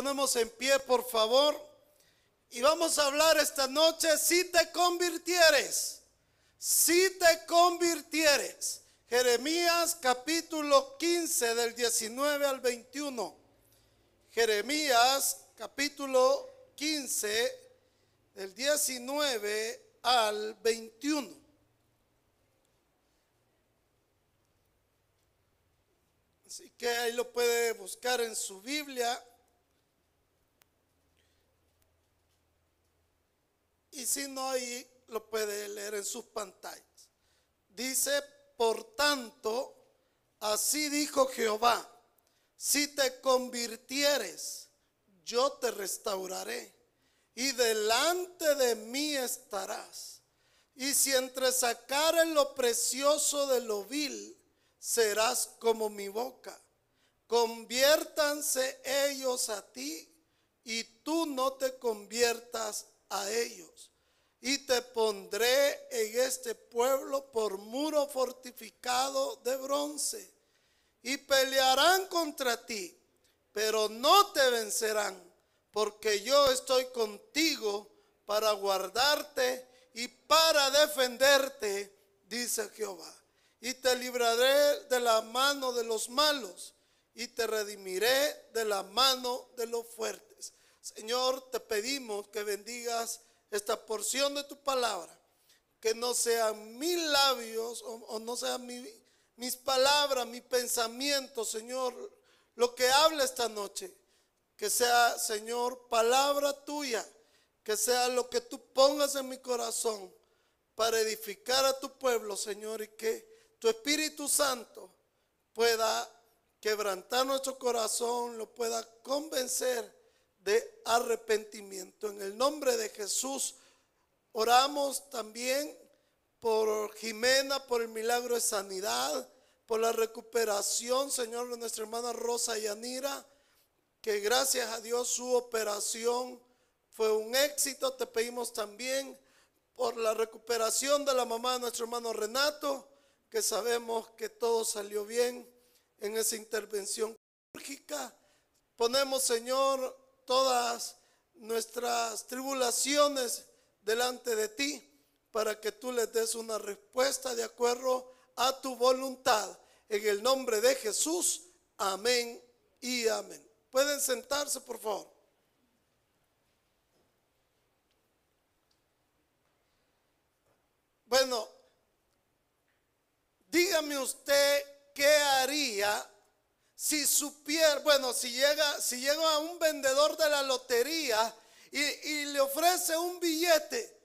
ponemos en pie, por favor. Y vamos a hablar esta noche si te convirtieres. Si te convirtieres. Jeremías capítulo 15 del 19 al 21. Jeremías capítulo 15 del 19 al 21. Así que ahí lo puede buscar en su Biblia. Y si no, ahí lo puede leer en sus pantallas. Dice, por tanto, así dijo Jehová, si te convirtieres, yo te restauraré y delante de mí estarás. Y si entre sacares lo precioso de lo vil, serás como mi boca. Conviértanse ellos a ti y tú no te conviertas a ellos. Y te pondré en este pueblo por muro fortificado de bronce. Y pelearán contra ti, pero no te vencerán, porque yo estoy contigo para guardarte y para defenderte, dice Jehová. Y te libraré de la mano de los malos y te redimiré de la mano de los fuertes. Señor, te pedimos que bendigas esta porción de tu palabra. Que no sean mis labios o, no sean mis palabras, mi pensamiento, Señor, lo que habla esta noche. Que sea, Señor, palabra tuya. Que sea lo que tú pongas en mi corazón para edificar a tu pueblo, Señor, y que tu Espíritu Santo pueda quebrantar nuestro corazón, lo pueda convencer de arrepentimiento. En el nombre de Jesús oramos también por Jimena, por el milagro de sanidad, por la recuperación, Señor, de nuestra hermana Rosa Yanira, que gracias a Dios su operación fue un éxito. Te pedimos también por la recuperación de la mamá de nuestro hermano Renato, que sabemos que todo salió bien en esa intervención quirúrgica. Ponemos, Señor, todas nuestras tribulaciones delante de ti para que tú les des una respuesta de acuerdo a tu voluntad. En el nombre de Jesús, amén y amén. Pueden sentarse, por favor. Bueno, dígame usted qué haría si supiera, bueno, si llega, si llega a un vendedor de la lotería y, le ofrece un billete,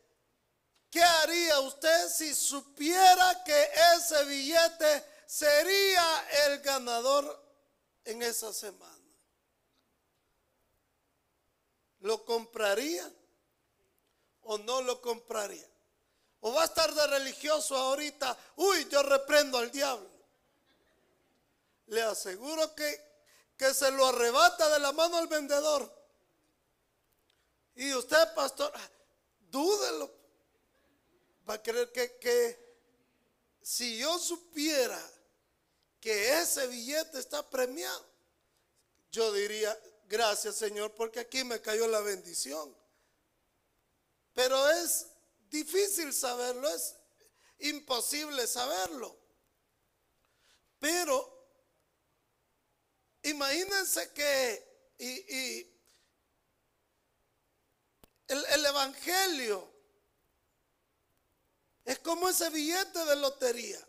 ¿qué haría usted si supiera que ese billete sería el ganador en esa semana? ¿Lo compraría o no lo compraría? ¿O va a estar de religioso ahorita? Uy, yo reprendo al diablo le aseguro que, que se lo arrebata de la mano al vendedor. Y usted, pastor, dúdelo. Va a creer que, que si yo supiera que ese billete está premiado, yo diría, gracias Señor, porque aquí me cayó la bendición. Pero es difícil saberlo, es imposible saberlo. Pero Imagínense que el, el Evangelio es como ese billete de lotería.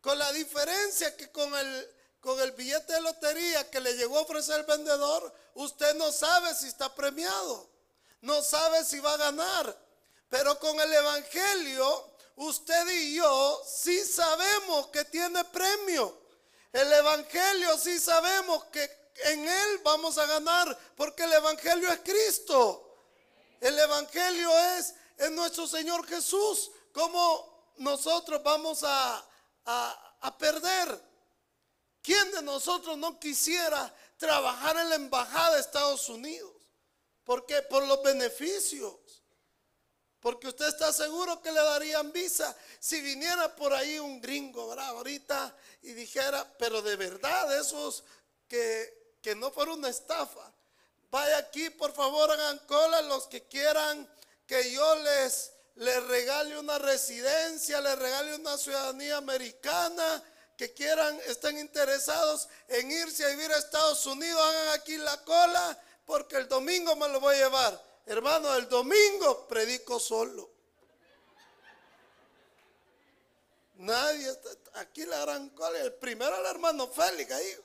Con la diferencia que con el, con el billete de lotería que le llegó a ofrecer el vendedor, usted no sabe si está premiado, no sabe si va a ganar. Pero con el Evangelio, usted y yo sí sabemos que tiene premio. El Evangelio sí sabemos que en Él vamos a ganar porque el Evangelio es Cristo. El Evangelio es, en nuestro Señor Jesús. ¿Cómo nosotros vamos a, a perder? ¿Quién de nosotros no quisiera trabajar en la embajada de Estados Unidos? Porque por los beneficios. Porque usted está seguro que le darían visa si viniera por ahí un gringo, ¿verdad? Ahorita y dijera, pero de verdad esos que, que no fuera una estafa. Vaya aquí, por favor, hagan cola los que quieran que yo les, les regale una residencia, les regale una ciudadanía americana, que quieran, estén interesados en irse a vivir a Estados Unidos, hagan aquí la cola, porque el domingo me lo voy a llevar. Hermano, el domingo predico solo. Nadie, aquí la gran cola, el primero el hermano Félix ahí.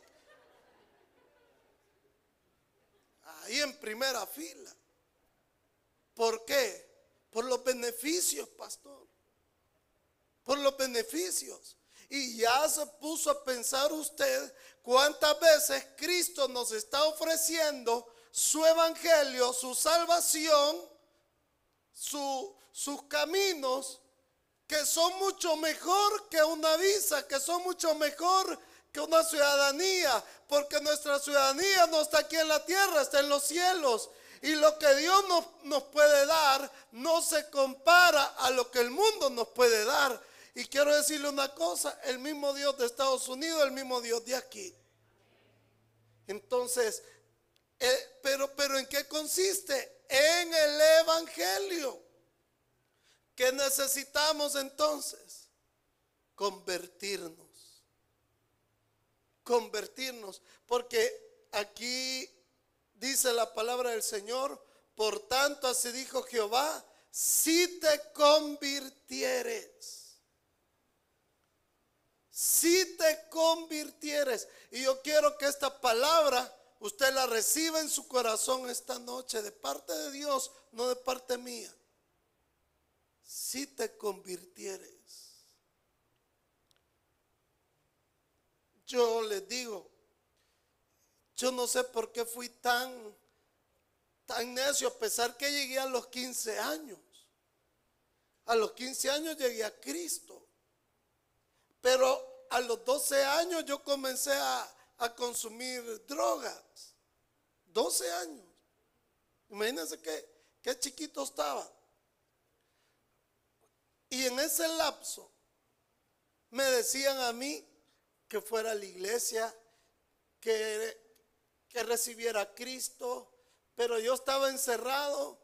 ahí en primera fila. ¿Por qué? Por los beneficios, pastor. Por los beneficios. Y ya se puso a pensar usted cuántas veces Cristo nos está ofreciendo su evangelio, su salvación, sus caminos, que son mucho mejor que una visa, que son mucho mejor que una ciudadanía, porque nuestra ciudadanía no está aquí en la tierra, está en los cielos. Y lo que Dios nos, nos puede dar no se compara a lo que el mundo nos puede dar. Y quiero decirle una cosa, el mismo Dios de Estados Unidos, el mismo Dios de aquí. Entonces, eh, pero, pero ¿en qué consiste? En el Evangelio. ¿Qué necesitamos entonces? Convertirnos convertirnos, porque aquí dice la palabra del Señor, por tanto así dijo Jehová, si te convirtieres, si te convirtieres, y yo quiero que esta palabra usted la reciba en su corazón esta noche de parte de Dios, no de parte mía. Si te convirtieres. Yo les digo, yo no sé por qué fui tan, tan necio, a pesar que llegué a los 15 años. A los 15 años llegué a Cristo. Pero a los 12 años yo comencé a, consumir drogas. 12 años. Imagínense que, qué chiquito estaba. Y en ese lapso me decían a mí, que fuera a la iglesia, que, que recibiera a Cristo, pero yo estaba encerrado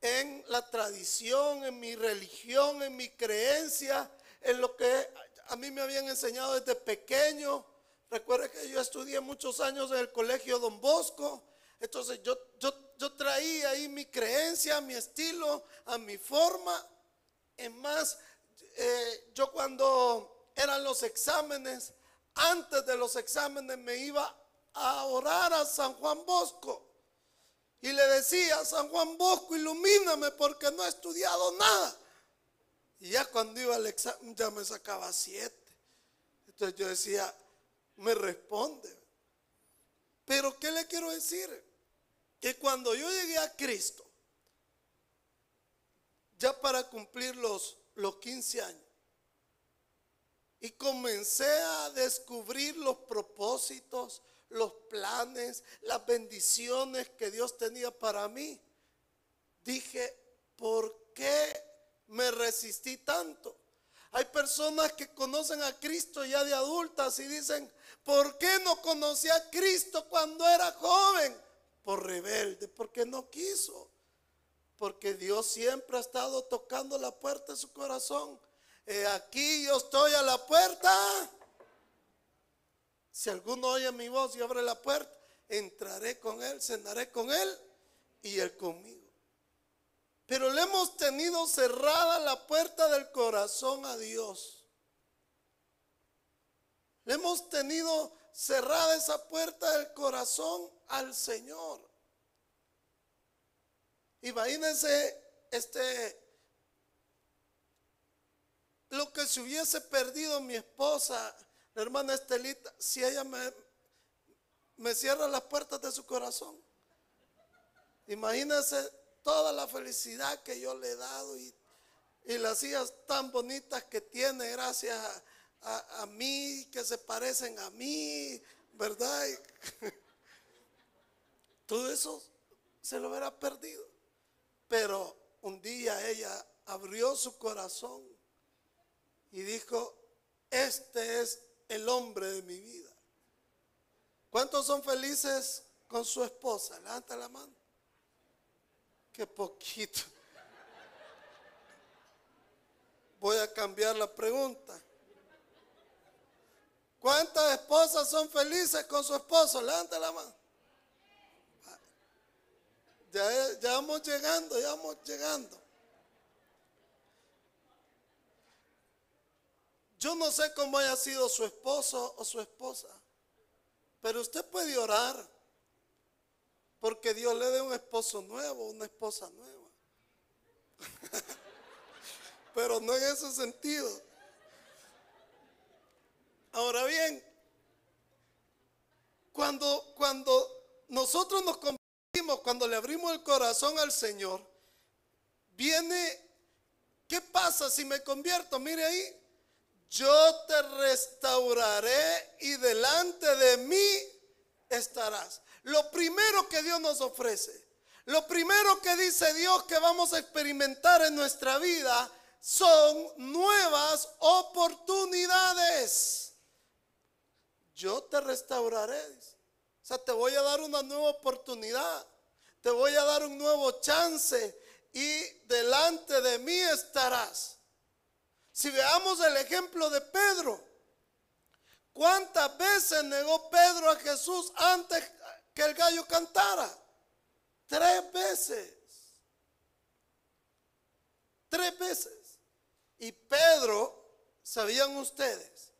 en la tradición, en mi religión, en mi creencia, en lo que a mí me habían enseñado desde pequeño. Recuerda que yo estudié muchos años en el colegio Don Bosco, entonces yo, yo, yo traía ahí mi creencia, mi estilo, a mi forma. Es más, eh, yo cuando eran los exámenes, antes de los exámenes me iba a orar a San Juan Bosco. Y le decía, San Juan Bosco, ilumíname porque no he estudiado nada. Y ya cuando iba al examen ya me sacaba siete. Entonces yo decía, me responde. Pero ¿qué le quiero decir? Que cuando yo llegué a Cristo, ya para cumplir los, los 15 años, y comencé a descubrir los propósitos, los planes, las bendiciones que Dios tenía para mí. Dije, ¿por qué me resistí tanto? Hay personas que conocen a Cristo ya de adultas y dicen, ¿por qué no conocí a Cristo cuando era joven? Por rebelde, porque no quiso. Porque Dios siempre ha estado tocando la puerta de su corazón aquí yo estoy a la puerta. Si alguno oye mi voz y abre la puerta, entraré con él, cenaré con él y él conmigo. Pero le hemos tenido cerrada la puerta del corazón a Dios. Le hemos tenido cerrada esa puerta del corazón al Señor. Imagínense este lo que se hubiese perdido mi esposa, la hermana Estelita, si ella me, me cierra las puertas de su corazón. Imagínense toda la felicidad que yo le he dado y, las hijas tan bonitas que tiene gracias a, a mí, que se parecen a mí, ¿verdad? Todo eso se lo hubiera perdido. Pero un día ella abrió su corazón y dijo, este es el hombre de mi vida. ¿Cuántos son felices con su esposa? Levanta la mano. Qué poquito. Voy a cambiar la pregunta. ¿Cuántas esposas son felices con su esposo? Levanta la mano. Ya, ya vamos llegando, ya vamos llegando. Yo no sé cómo haya sido su esposo o su esposa, pero usted puede orar porque Dios le dé un esposo nuevo, una esposa nueva. pero no en ese sentido. Ahora bien, cuando, cuando nosotros nos convertimos, cuando le abrimos el corazón al Señor, viene, ¿qué pasa si me convierto? Mire ahí, yo te restauraré y delante de mí estarás. Lo primero que Dios nos ofrece, lo primero que dice Dios que vamos a experimentar en nuestra vida son nuevas oportunidades. Yo te restauraré. O sea, te voy a dar una nueva oportunidad. Te voy a dar un nuevo chance y delante de mí estarás. Si veamos el ejemplo de Pedro, ¿cuántas veces negó Pedro a Jesús antes que el gallo cantara? Tres veces. Tres veces. Y Pedro, ¿sabían ustedes?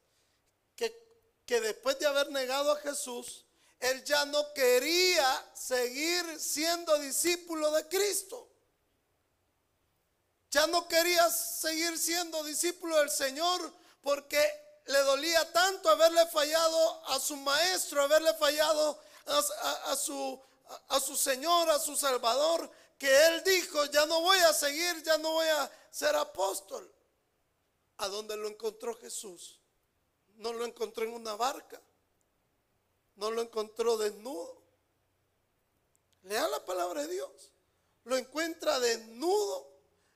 Que, después de haber negado a Jesús, él ya no quería seguir siendo discípulo de Cristo. Ya no quería seguir siendo discípulo del Señor porque le dolía tanto haberle fallado a su maestro, haberle fallado a, su, a su Señor, a su Salvador, que él dijo, ya no voy a seguir, ya no voy a ser apóstol. ¿A dónde lo encontró Jesús? No lo encontró en una barca, no lo encontró desnudo. Lea la palabra de Dios. Lo encuentra desnudo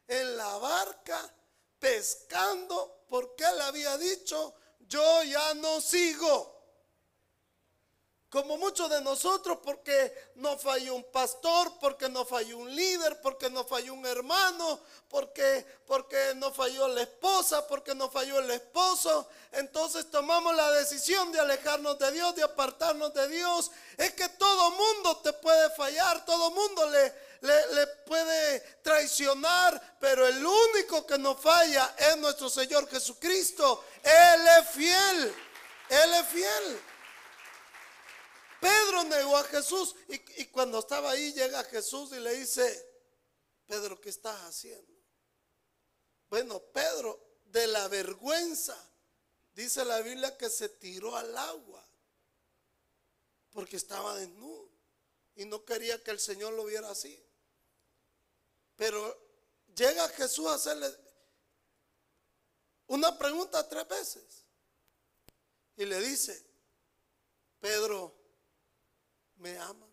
en la barca pescando porque él había dicho, yo ya no sigo. Como muchos de nosotros, porque no falló un pastor, porque no falló un líder, porque no falló un hermano, porque, porque no falló la esposa, porque no falló el esposo. Entonces tomamos la decisión de alejarnos de Dios, de apartarnos de Dios. Es que todo mundo te puede fallar, todo mundo le, le, puede traicionar, pero el único que no falla es nuestro Señor Jesucristo. Él es fiel, Él es fiel. Pedro negó a Jesús y, cuando estaba ahí llega Jesús y le dice, Pedro, ¿qué estás haciendo? Bueno, Pedro, de la vergüenza, dice la Biblia que se tiró al agua porque estaba desnudo y no quería que el Señor lo viera así. Pero llega Jesús a hacerle una pregunta tres veces y le dice, Pedro, ¿me amas?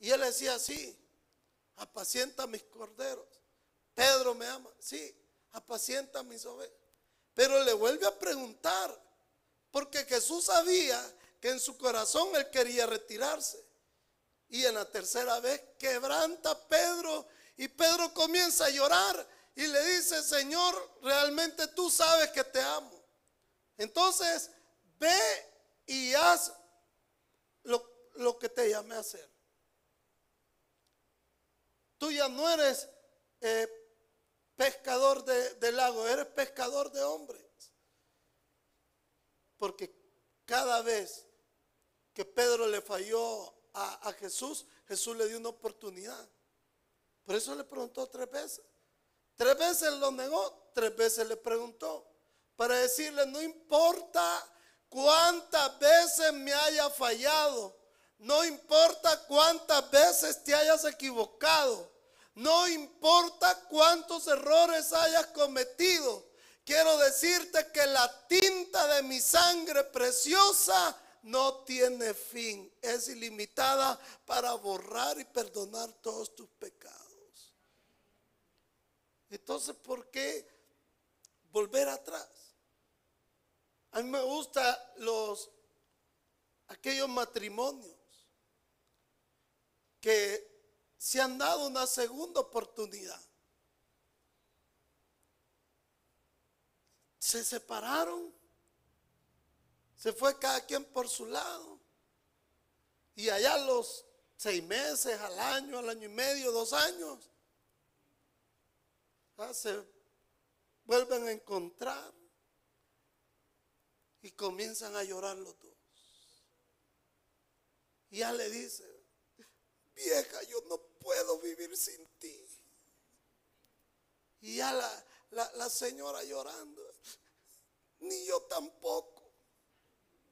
Y él decía, sí, apacienta mis corderos. Pedro me ama, sí, apacienta mis ovejas. Pero le vuelve a preguntar, porque Jesús sabía que en su corazón él quería retirarse. Y en la tercera vez quebranta Pedro y Pedro comienza a llorar y le dice, Señor, realmente tú sabes que te amo. Entonces, ve y haz lo, que te llamé a hacer. Tú ya no eres eh, pescador de, lago, eres pescador de hombres. Porque cada vez que Pedro le falló a, a, Jesús, Jesús le dio una oportunidad. Por eso le preguntó tres veces. Tres veces lo negó, tres veces le preguntó. Para decirle, no importa cuántas veces me haya fallado, no importa cuántas veces te hayas equivocado, no importa cuántos errores hayas cometido, quiero decirte que la tinta de mi sangre preciosa no tiene fin, es ilimitada para borrar y perdonar todos tus pecados. Entonces, ¿por qué volver atrás? A mí me gustan los aquellos matrimonios que se han dado una segunda oportunidad. Se separaron, se fue cada quien por su lado. Y allá los seis meses, al año, al año y medio, dos años, se vuelven a encontrar y comienzan a llorar los dos. Y ya le dice, vieja, yo no puedo vivir sin ti. Y ya la, la señora llorando, ni yo tampoco.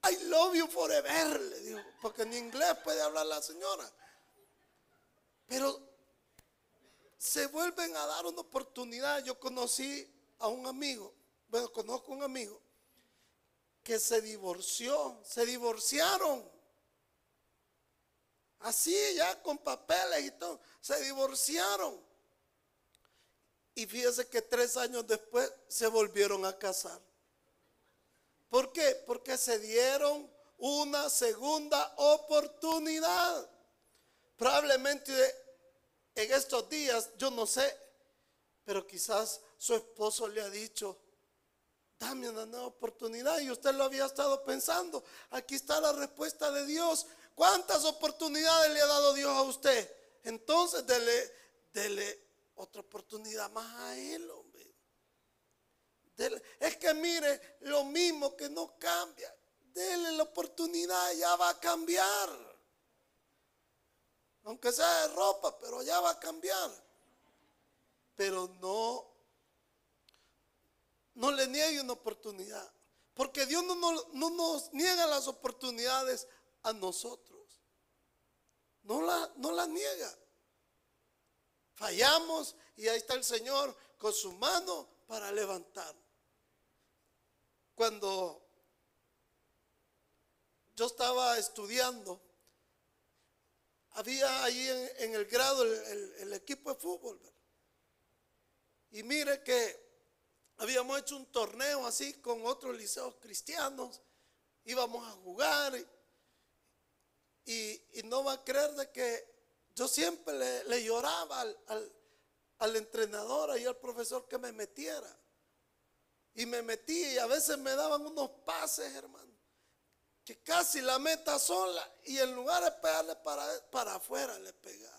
I love you forever, le digo, porque en inglés puede hablar la señora. Pero se vuelven a dar una oportunidad. Yo conocí a un amigo, bueno, conozco un amigo que se divorció, se divorciaron. Así ya con papeles y todo, se divorciaron. Y fíjese que tres años después se volvieron a casar. ¿Por qué? Porque se dieron una segunda oportunidad. Probablemente en estos días, yo no sé, pero quizás su esposo le ha dicho, dame una nueva oportunidad y usted lo había estado pensando. Aquí está la respuesta de Dios. ¿Cuántas oportunidades le ha dado Dios a usted? Entonces, dele, dele otra oportunidad más a él. Es que mire, lo mismo que no cambia. Dele la oportunidad, ya va a cambiar. Aunque sea de ropa, pero ya va a cambiar. Pero no, no le niegue una oportunidad. Porque Dios no, no, nos niega las oportunidades a nosotros. No la, no niega. Fallamos y ahí está el Señor con su mano para levantar cuando yo estaba estudiando, había ahí en, el grado el, equipo de fútbol. Y mire que habíamos hecho un torneo así con otros liceos cristianos. Íbamos a jugar y, no va a creer de que yo siempre le, lloraba al, al entrenador y al profesor que me metiera. Y me metí y a veces me daban unos pases, hermano, que casi la meta sola y en lugar de pegarle para, para afuera le pegaba.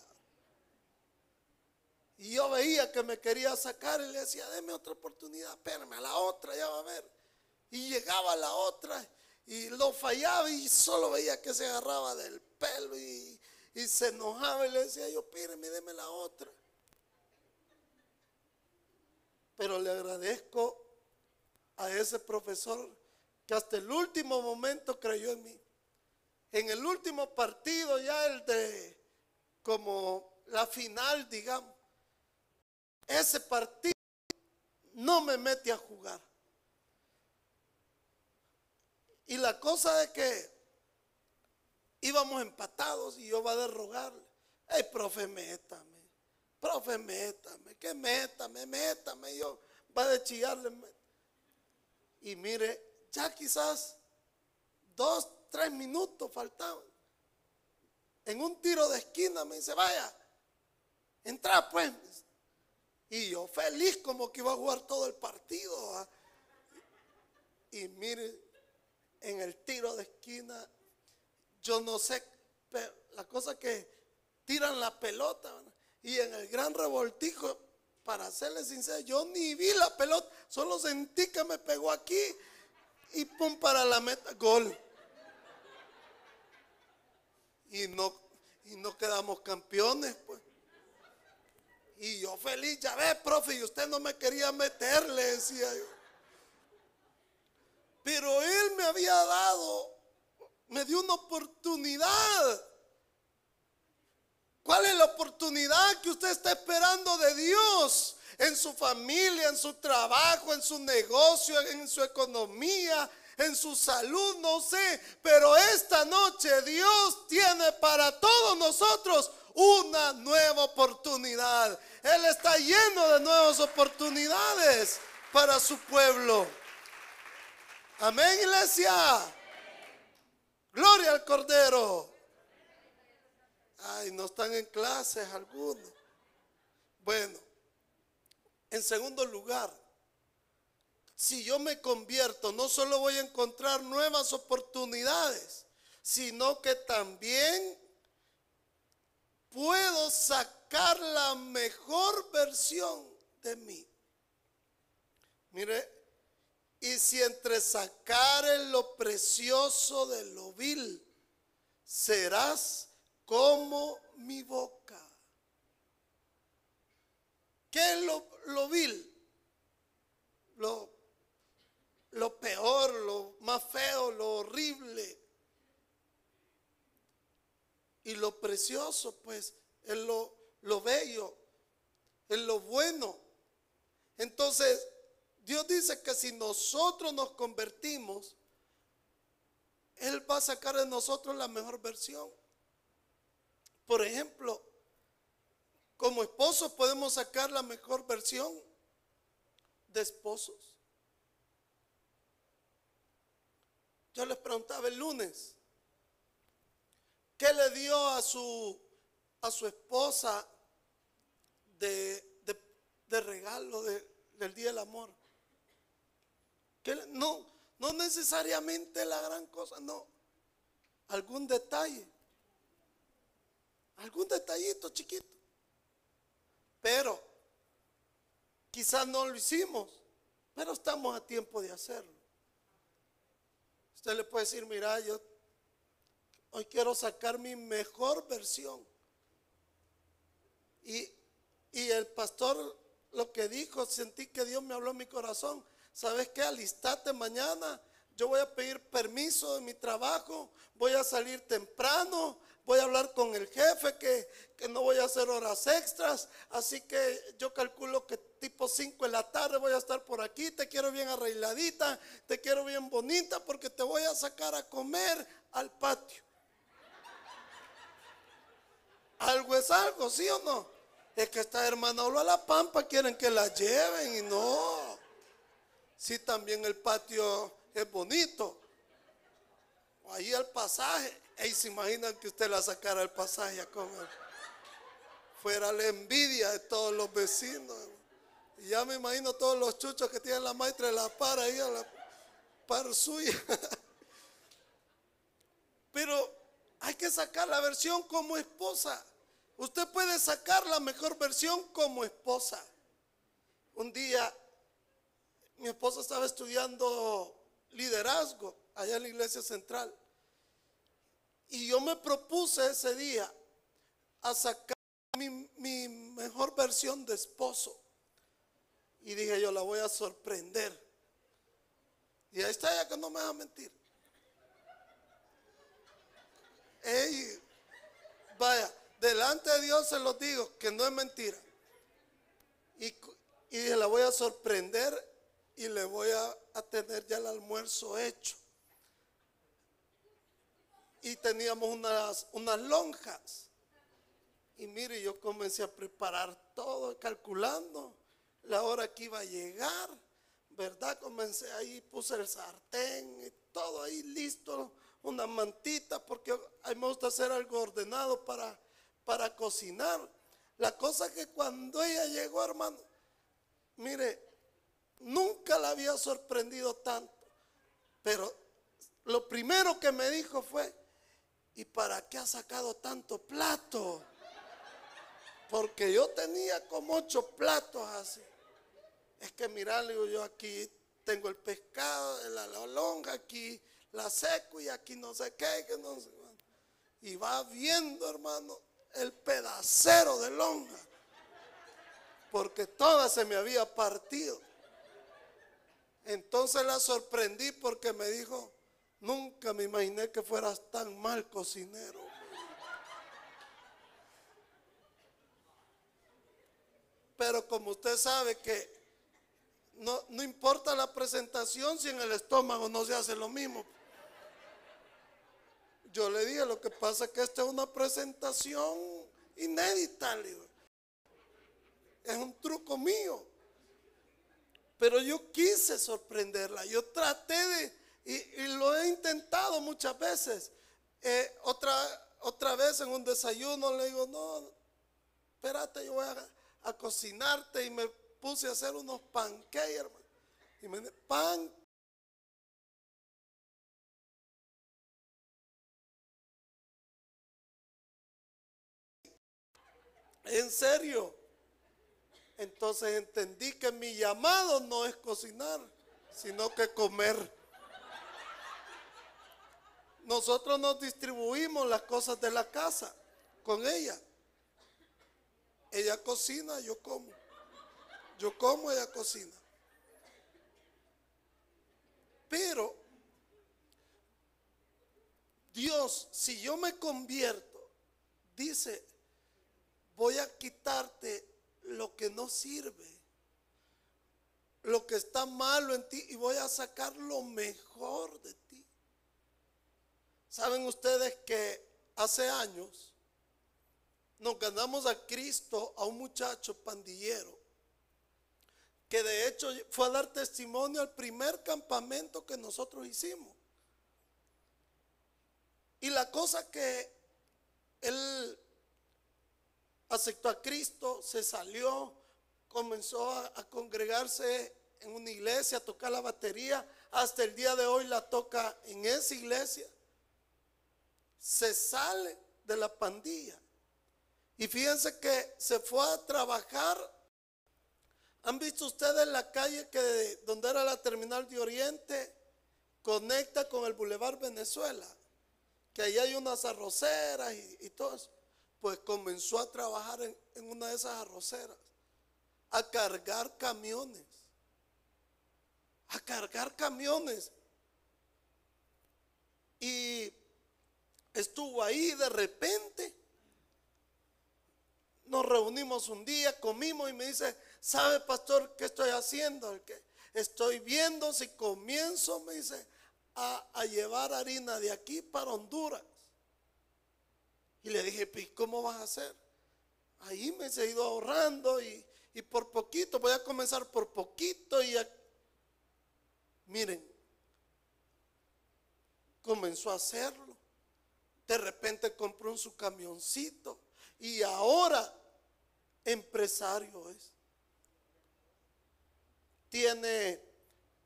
Y yo veía que me quería sacar y le decía, deme otra oportunidad, espérame, a la otra ya va a ver. Y llegaba a la otra y lo fallaba y solo veía que se agarraba del pelo y, se enojaba y le decía yo, espérame, deme la otra. Pero le agradezco a ese profesor que hasta el último momento creyó en mí. En el último partido, ya el de como la final, digamos, ese partido no me mete a jugar. Y la cosa es que íbamos empatados y yo va a rogarle, hey, profe, métame, profe, métame, que métame, métame. yo va a chillarle, y mire, ya quizás dos, tres minutos faltaban. En un tiro de esquina me dice, vaya, entra pues. Y yo feliz como que iba a jugar todo el partido. Y mire, en el tiro de esquina, yo no sé, la cosa que tiran la pelota. Y en el gran revoltijo para serle sincero, yo ni vi la pelota, solo sentí que me pegó aquí y pum para la meta, gol. Y no, y no quedamos campeones. Y yo feliz, ya ve, profe, y usted no me quería meter, le decía yo. Pero él me había dado, me dio una oportunidad ¿Cuál es la oportunidad que usted está esperando de Dios en su familia, en su trabajo, en su negocio, en su economía, en su salud? No sé, pero esta noche Dios tiene para todos nosotros una nueva oportunidad. Él está lleno de nuevas oportunidades para su pueblo. Amén, iglesia. Gloria al Cordero. Ay, no están en clases algunos. Bueno, en segundo lugar, si yo me convierto, no solo voy a encontrar nuevas oportunidades, sino que también puedo sacar la mejor versión de mí. Mire, y si entre sacar lo precioso de lo vil, serás como mi boca. ¿Qué es lo, lo vil? Lo, lo peor, lo más feo, lo horrible. Y lo precioso, pues, es lo, lo bello, es lo bueno. Entonces, Dios dice que si nosotros nos convertimos, Él va a sacar de nosotros la mejor versión. Por ejemplo, como esposos podemos sacar la mejor versión de esposos. Yo les preguntaba el lunes, ¿qué le dio a su, a su esposa de, de, regalo del Día del Amor? no, no necesariamente la gran cosa, no. Algún detalle. Algún detallito chiquito. Pero quizás no lo hicimos, pero estamos a tiempo de hacerlo. Usted le puede decir, mira, yo hoy quiero sacar mi mejor versión. Y, y el pastor lo que dijo, sentí que Dios me habló en mi corazón. ¿Sabes qué? Alistate mañana. Yo voy a pedir permiso de mi trabajo. Voy a salir temprano. Voy a hablar con el jefe que, que no voy a hacer horas extras. Así que yo calculo que tipo 5 de la tarde voy a estar por aquí. Te quiero bien arregladita. Te quiero bien bonita porque te voy a sacar a comer al patio. Algo es algo, ¿sí o no? Es que esta hermana a la pampa quieren que la lleven y no. Si también el patio es bonito. Ahí el pasaje. Y se imaginan que usted la sacara el pasaje a comer. Fuera la envidia de todos los vecinos. Ya me imagino todos los chuchos que tienen la maestra de la par ahí a la par suya. Pero hay que sacar la versión como esposa. Usted puede sacar la mejor versión como esposa. Un día mi esposa estaba estudiando liderazgo allá en la iglesia central. Y yo me propuse ese día a sacar mi, mejor versión de esposo. Y dije, yo la voy a sorprender. Y ahí está ella que no me va a mentir. Ey, vaya, delante de Dios se lo digo, que no es mentira. Y, y la voy a sorprender y le voy a, tener ya el almuerzo hecho. Y teníamos unas, unas lonjas. Y mire, yo comencé a preparar todo, calculando la hora que iba a llegar, ¿verdad? Comencé ahí, puse el sartén y todo ahí listo, una mantita, porque a mí me gusta hacer algo ordenado para, para cocinar. La cosa que cuando ella llegó, hermano, mire, Nunca la había sorprendido tanto. Pero lo primero que me dijo fue, ¿y para qué ha sacado tanto plato? Porque yo tenía como ocho platos así. Es que mira, yo aquí tengo el pescado, la, longa, aquí la seco y aquí no sé qué, que no sé Y va viendo, hermano, el pedacero de longa. Porque toda se me había partido. Entonces la sorprendí porque me dijo, nunca me imaginé que fueras tan mal cocinero. Pero como usted sabe que no, no importa la presentación si en el estómago no se hace lo mismo. Yo le dije, lo que pasa es que esta es una presentación inédita. Es un truco mío. Pero yo quise sorprenderla. Yo traté de Y, lo he intentado muchas veces. Eh, otra, otra vez en un desayuno le digo, no, espérate, yo voy a, cocinarte y me puse a hacer unos pancakes, hermano. Y me pan. En serio. Entonces entendí que mi llamado no es cocinar, sino que comer. Nosotros nos distribuimos las cosas de la casa con ella. Ella cocina, yo como. Yo como, ella cocina. Pero Dios, si yo me convierto, dice, voy a quitarte lo que no sirve, lo que está malo en ti y voy a sacar lo mejor de ti. ¿Saben ustedes que hace años nos ganamos a Cristo a un muchacho pandillero que de hecho fue a dar testimonio al primer campamento que nosotros hicimos. Y la cosa que él aceptó a Cristo, se salió, comenzó a, congregarse en una iglesia, a tocar la batería, hasta el día de hoy la toca en esa iglesia. Se sale de la pandilla. Y fíjense que se fue a trabajar ¿Han visto ustedes la calle que donde era la terminal de Oriente conecta con el Boulevard Venezuela? Que ahí hay unas arroceras y, todo eso. Pues comenzó a trabajar en, una de esas arroceras, a cargar camiones, a cargar camiones. Y estuvo ahí de repente. Nos reunimos un día, comimos y me dice, ¿Sabe, pastor, qué estoy haciendo? Estoy viendo si comienzo, me dice, a, llevar harina de aquí para Honduras. Y le dije, pues, ¿cómo vas a hacer? Ahí me he ido ahorrando y, por poquito, voy a comenzar por poquito y miren, comenzó a hacerlo. De repente compró un su camioncito y ahora empresario es tiene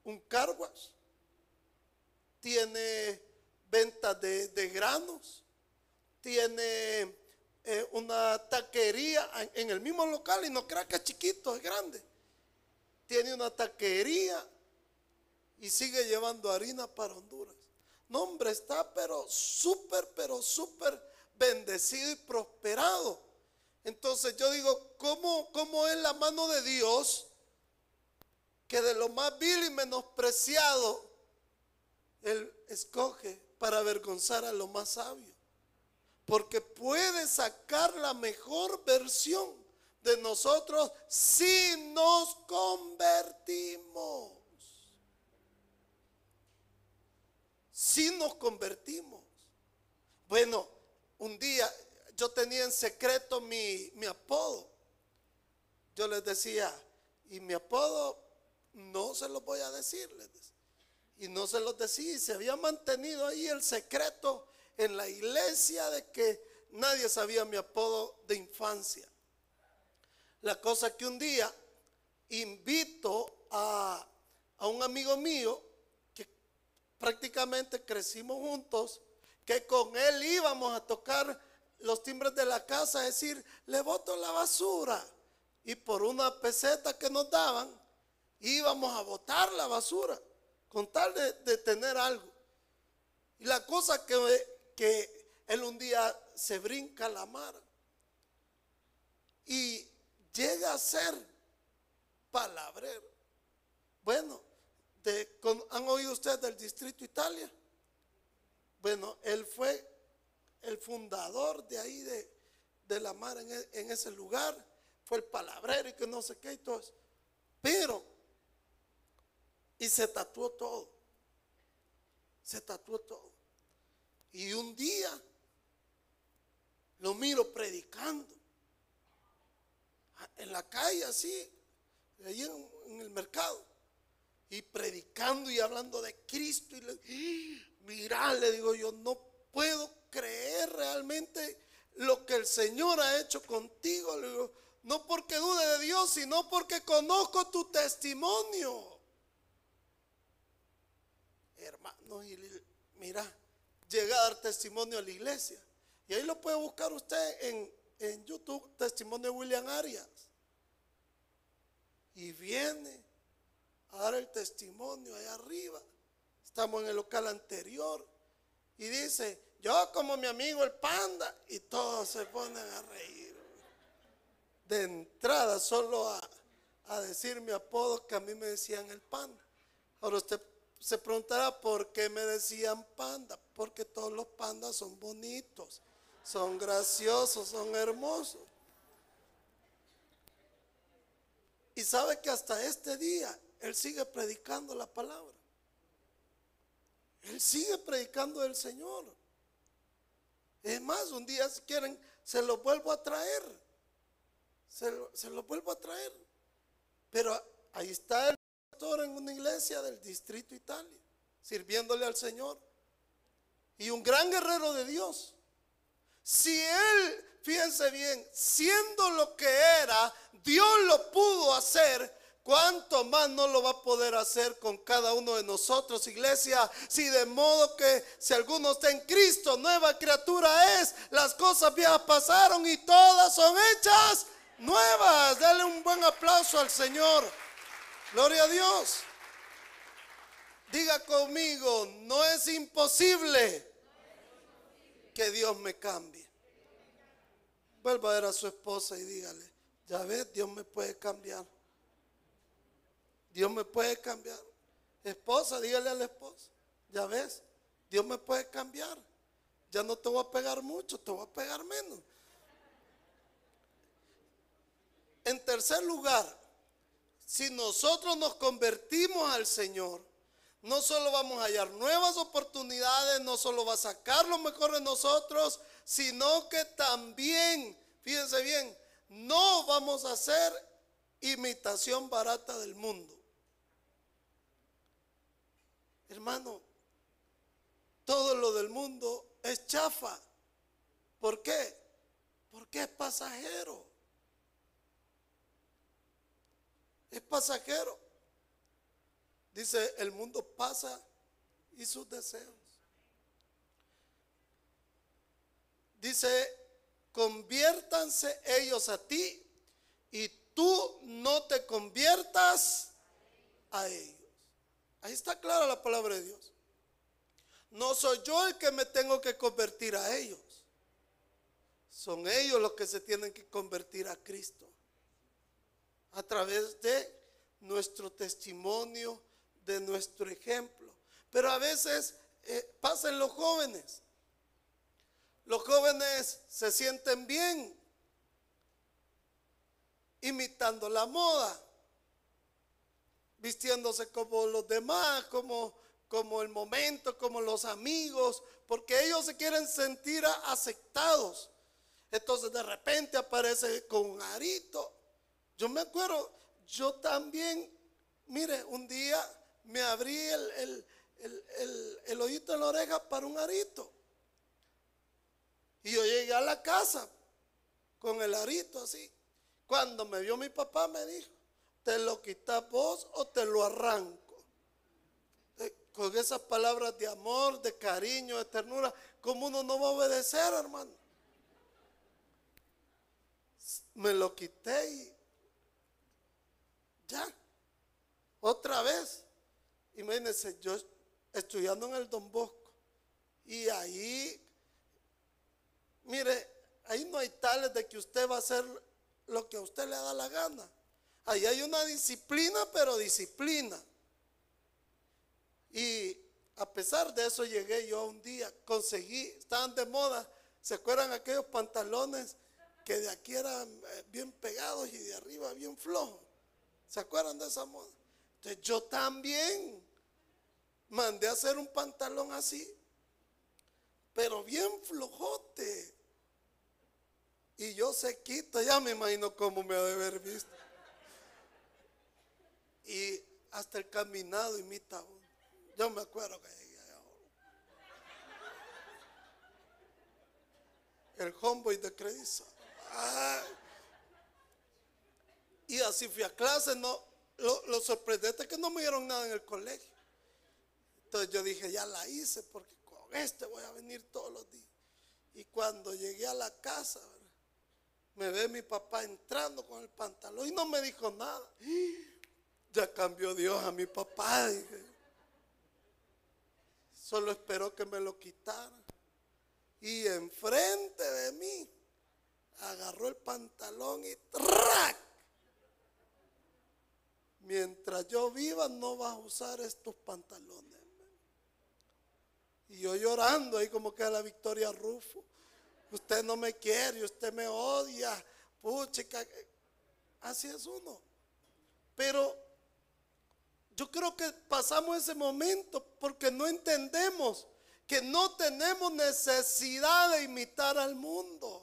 un carguas, tiene venta de, granos, tiene eh, una taquería en, el mismo local y no crea que es chiquito, es grande. Tiene una taquería y sigue llevando harina para Honduras. No, hombre, está pero súper, pero súper bendecido y prosperado. Entonces yo digo, ¿cómo, ¿cómo es la mano de Dios? que de lo más vil y menospreciado, Él escoge para avergonzar a lo más sabio. Porque puede sacar la mejor versión de nosotros si nos convertimos. Si nos convertimos. Bueno, un día yo tenía en secreto mi, mi apodo. Yo les decía, y mi apodo no se los voy a decir. Y no se los decía. Y se había mantenido ahí el secreto en la iglesia de que nadie sabía mi apodo de infancia. La cosa que un día invito a, a un amigo mío que prácticamente crecimos juntos, que con él íbamos a tocar los timbres de la casa, es decir, le boto la basura. Y por una peseta que nos daban, íbamos a botar la basura con tal de, tener algo. Y la cosa que, que él un día se brinca la mar y llega a ser palabrero. Bueno, ¿han oído ustedes del Distrito Italia? Bueno, él fue el fundador de ahí de, de la mar en, en, ese lugar, fue el palabrero y que no sé qué y todo eso. Pero y se tatuó todo. Se tatuó todo. Y un día lo miro predicando. En la calle así, allí en, el mercado. y predicando y hablando de Cristo. Y le, mira, le digo yo, no puedo creer realmente lo que el Señor ha hecho contigo. No porque dude de Dios, sino porque conozco tu testimonio. Hermano, y mira, llega a dar testimonio a la iglesia. Y ahí lo puede buscar usted en, en YouTube, testimonio de William Arias. Y viene a dar el testimonio allá arriba. Estamos en el local anterior. Y dice, yo como mi amigo el panda. Y todos se ponen a reír. De entrada solo a, a decir mi apodo que a mí me decían el panda. Ahora usted se preguntará por qué me decían panda. Porque todos los pandas son bonitos, son graciosos, son hermosos. Y sabe que hasta este día Él sigue predicando la palabra. Él sigue predicando el Señor. Es más, un día si quieren, se lo vuelvo a traer. Se lo, se lo vuelvo a traer. Pero ahí está el en una iglesia del distrito Italia, sirviéndole al Señor. Y un gran guerrero de Dios. Si él, fíjense bien, siendo lo que era, Dios lo pudo hacer, ¿Cuánto más no lo va a poder hacer con cada uno de nosotros, iglesia? Si de modo que si alguno está en Cristo, nueva criatura es, las cosas viejas pasaron y todas son hechas nuevas. Dale un buen aplauso al Señor. Gloria a Dios. Diga conmigo, no es imposible que Dios me cambie. Vuelva a ver a su esposa y dígale, ya ves, Dios me puede cambiar. Dios me puede cambiar. Esposa, dígale a la esposa, ya ves, Dios me puede cambiar. Ya no te voy a pegar mucho, te voy a pegar menos. En tercer lugar, si nosotros nos convertimos al Señor, no solo vamos a hallar nuevas oportunidades, no solo va a sacar lo mejor de nosotros, sino que también, fíjense bien, no vamos a hacer imitación barata del mundo. Hermano, todo lo del mundo es chafa. ¿Por qué? Porque es pasajero. Es pasajero. Dice, el mundo pasa y sus deseos. Dice, conviértanse ellos a ti y tú no te conviertas a ellos. Ahí está clara la palabra de Dios. No soy yo el que me tengo que convertir a ellos. Son ellos los que se tienen que convertir a Cristo. A través de nuestro testimonio, de nuestro ejemplo. Pero a veces eh, pasan los jóvenes. Los jóvenes se sienten bien imitando la moda vistiéndose como los demás, como, como el momento, como los amigos, porque ellos se quieren sentir aceptados. Entonces de repente aparece con un arito. Yo me acuerdo, yo también, mire, un día me abrí el, el, el, oído en la oreja para un arito. Y yo llegué a la casa con el arito así. Cuando me vio mi papá me dijo, ¿Te lo quitas vos o te lo arranco? Eh, con esas palabras de amor, de cariño, de ternura, ¿cómo uno no va a obedecer, hermano? Me lo quité y ya, otra vez. Imagínense, yo estudiando en el Don Bosco y ahí, mire, ahí no hay tales de que usted va a hacer lo que a usted le da la gana. Ahí hay una disciplina, pero disciplina. Y a pesar de eso llegué yo un día, conseguí, estaban de moda, ¿se acuerdan aquellos pantalones que de aquí eran eh, bien pegados y de arriba bien flojos? ¿Se acuerdan de esa moda? Entonces yo también mandé a hacer un pantalón así, pero bien flojote. Y yo se quito, ya me imagino cómo me ha de haber visto. Y hasta el caminado imita uno. Yo me acuerdo que llegué El homeboy de Credisa. Y así fui a clase, no, lo, lo sorprendente es que no me dieron nada en el colegio. Entonces yo dije, ya la hice porque con este voy a venir todos los días. Y cuando llegué a la casa, me ve mi papá entrando con el pantalón y no me dijo nada. Ya cambió Dios a mi papá. Dije. Solo esperó que me lo quitara. Y enfrente de mí agarró el pantalón y ¡trac! Mientras yo viva no vas a usar estos pantalones. Y yo llorando ahí como que la Victoria Rufo. Usted no me quiere, usted me odia. Puchica. Así es uno. Pero yo creo que pasamos ese momento porque no entendemos que no tenemos necesidad de imitar al mundo.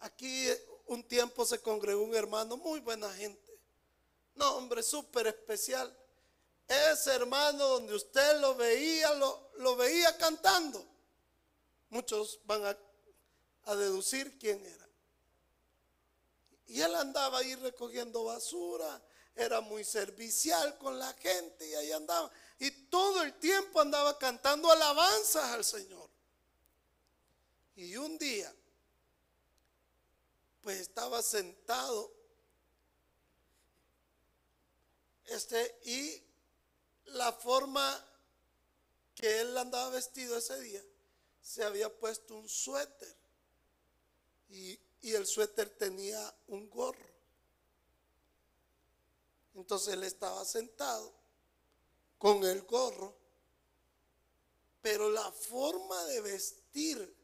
Aquí un tiempo se congregó un hermano, muy buena gente. No, hombre, súper especial. Ese hermano donde usted lo veía, lo, veía cantando. Muchos van a, a deducir quién era. Y él andaba ahí recogiendo basura, era muy servicial con la gente y ahí andaba. Y todo el tiempo andaba cantando alabanzas al Señor. Y un día, pues estaba sentado este y la forma que él andaba vestido ese día, se había puesto un suéter y, y el suéter tenía un gorro. Entonces él estaba sentado con el gorro, pero la forma de vestir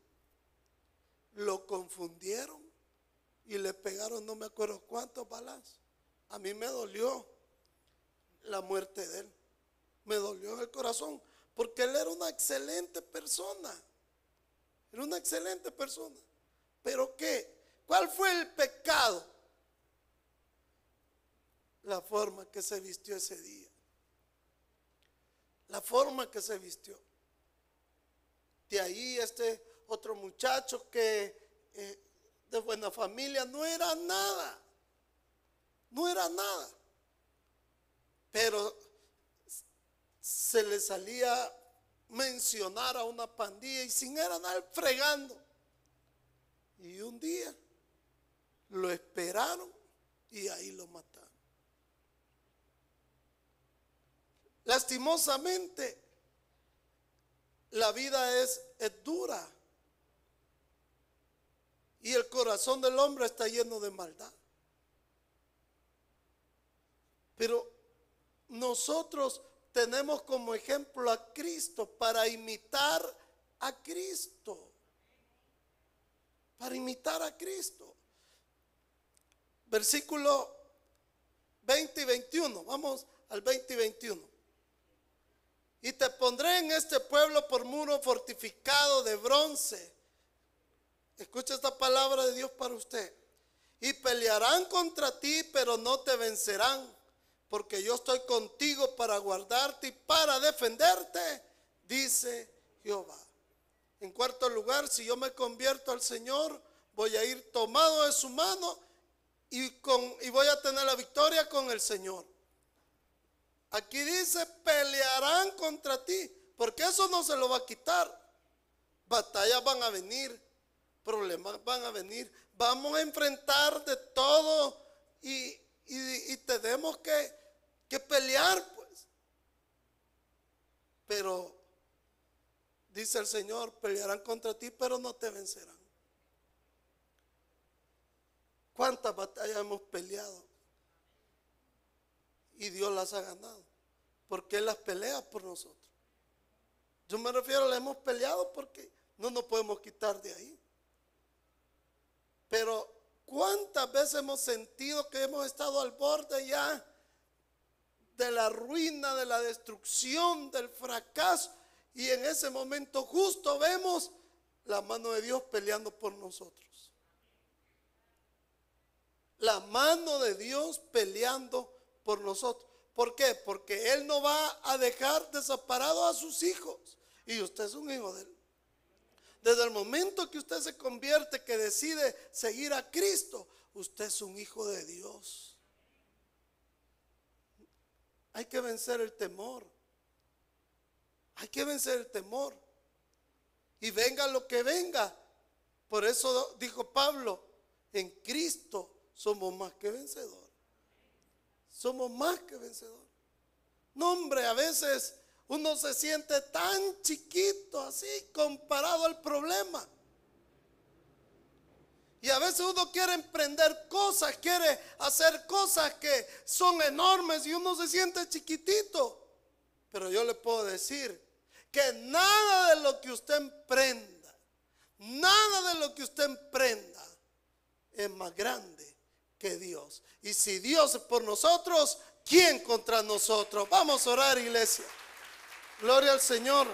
lo confundieron y le pegaron no me acuerdo cuántos balazos. A mí me dolió la muerte de él. Me dolió en el corazón porque él era una excelente persona. Era una excelente persona. Pero ¿qué? ¿Cuál fue el pecado? La forma que se vistió ese día. La forma que se vistió. De ahí este otro muchacho que eh, de buena familia no era nada. No era nada. Pero se le salía mencionar a una pandilla y sin era nada fregando. Y un día lo esperaron y ahí lo mataron. Lastimosamente, la vida es, es dura y el corazón del hombre está lleno de maldad. Pero nosotros tenemos como ejemplo a Cristo para imitar a Cristo. Para imitar a Cristo. Versículo 20 y 21. Vamos al 20 y 21. Y te pondré en este pueblo por muro fortificado de bronce. Escucha esta palabra de Dios para usted. Y pelearán contra ti, pero no te vencerán porque yo estoy contigo para guardarte y para defenderte, dice Jehová. En cuarto lugar, si yo me convierto al Señor, voy a ir tomado de su mano y, y voy a tener la victoria con el Señor. Aquí dice, pelearán contra ti, porque eso no se lo va a quitar. Batallas van a venir, problemas van a venir, vamos a enfrentar de todo y, y, tenemos que, que pelear, pues. Pero, dice el Señor, pelearán contra ti, pero no te vencerán. ¿Cuántas batallas hemos peleado? Y Dios las ha ganado. Porque Él las pelea por nosotros. Yo me refiero, la hemos peleado porque no nos podemos quitar de ahí. Pero ¿Cuántas veces hemos sentido que hemos estado al borde ya de la ruina, de la destrucción, del fracaso? Y en ese momento justo vemos la mano de Dios peleando por nosotros. La mano de Dios peleando por nosotros. ¿Por qué? Porque Él no va a dejar desamparados a sus hijos. Y usted es un hijo de Él. Desde el momento que usted se convierte, que decide seguir a Cristo, usted es un hijo de Dios. Hay que vencer el temor. Hay que vencer el temor. Y venga lo que venga. Por eso dijo Pablo, en Cristo somos más que vencedores. Somos más que vencedores. No, hombre, a veces uno se siente tan chiquito así comparado al problema. Y a veces uno quiere emprender cosas, quiere hacer cosas que son enormes y uno se siente chiquitito. Pero yo le puedo decir que nada de lo que usted emprenda, nada de lo que usted emprenda es más grande que Dios. Y si Dios es por nosotros, ¿quién contra nosotros? Vamos a orar, iglesia. Gloria al Señor.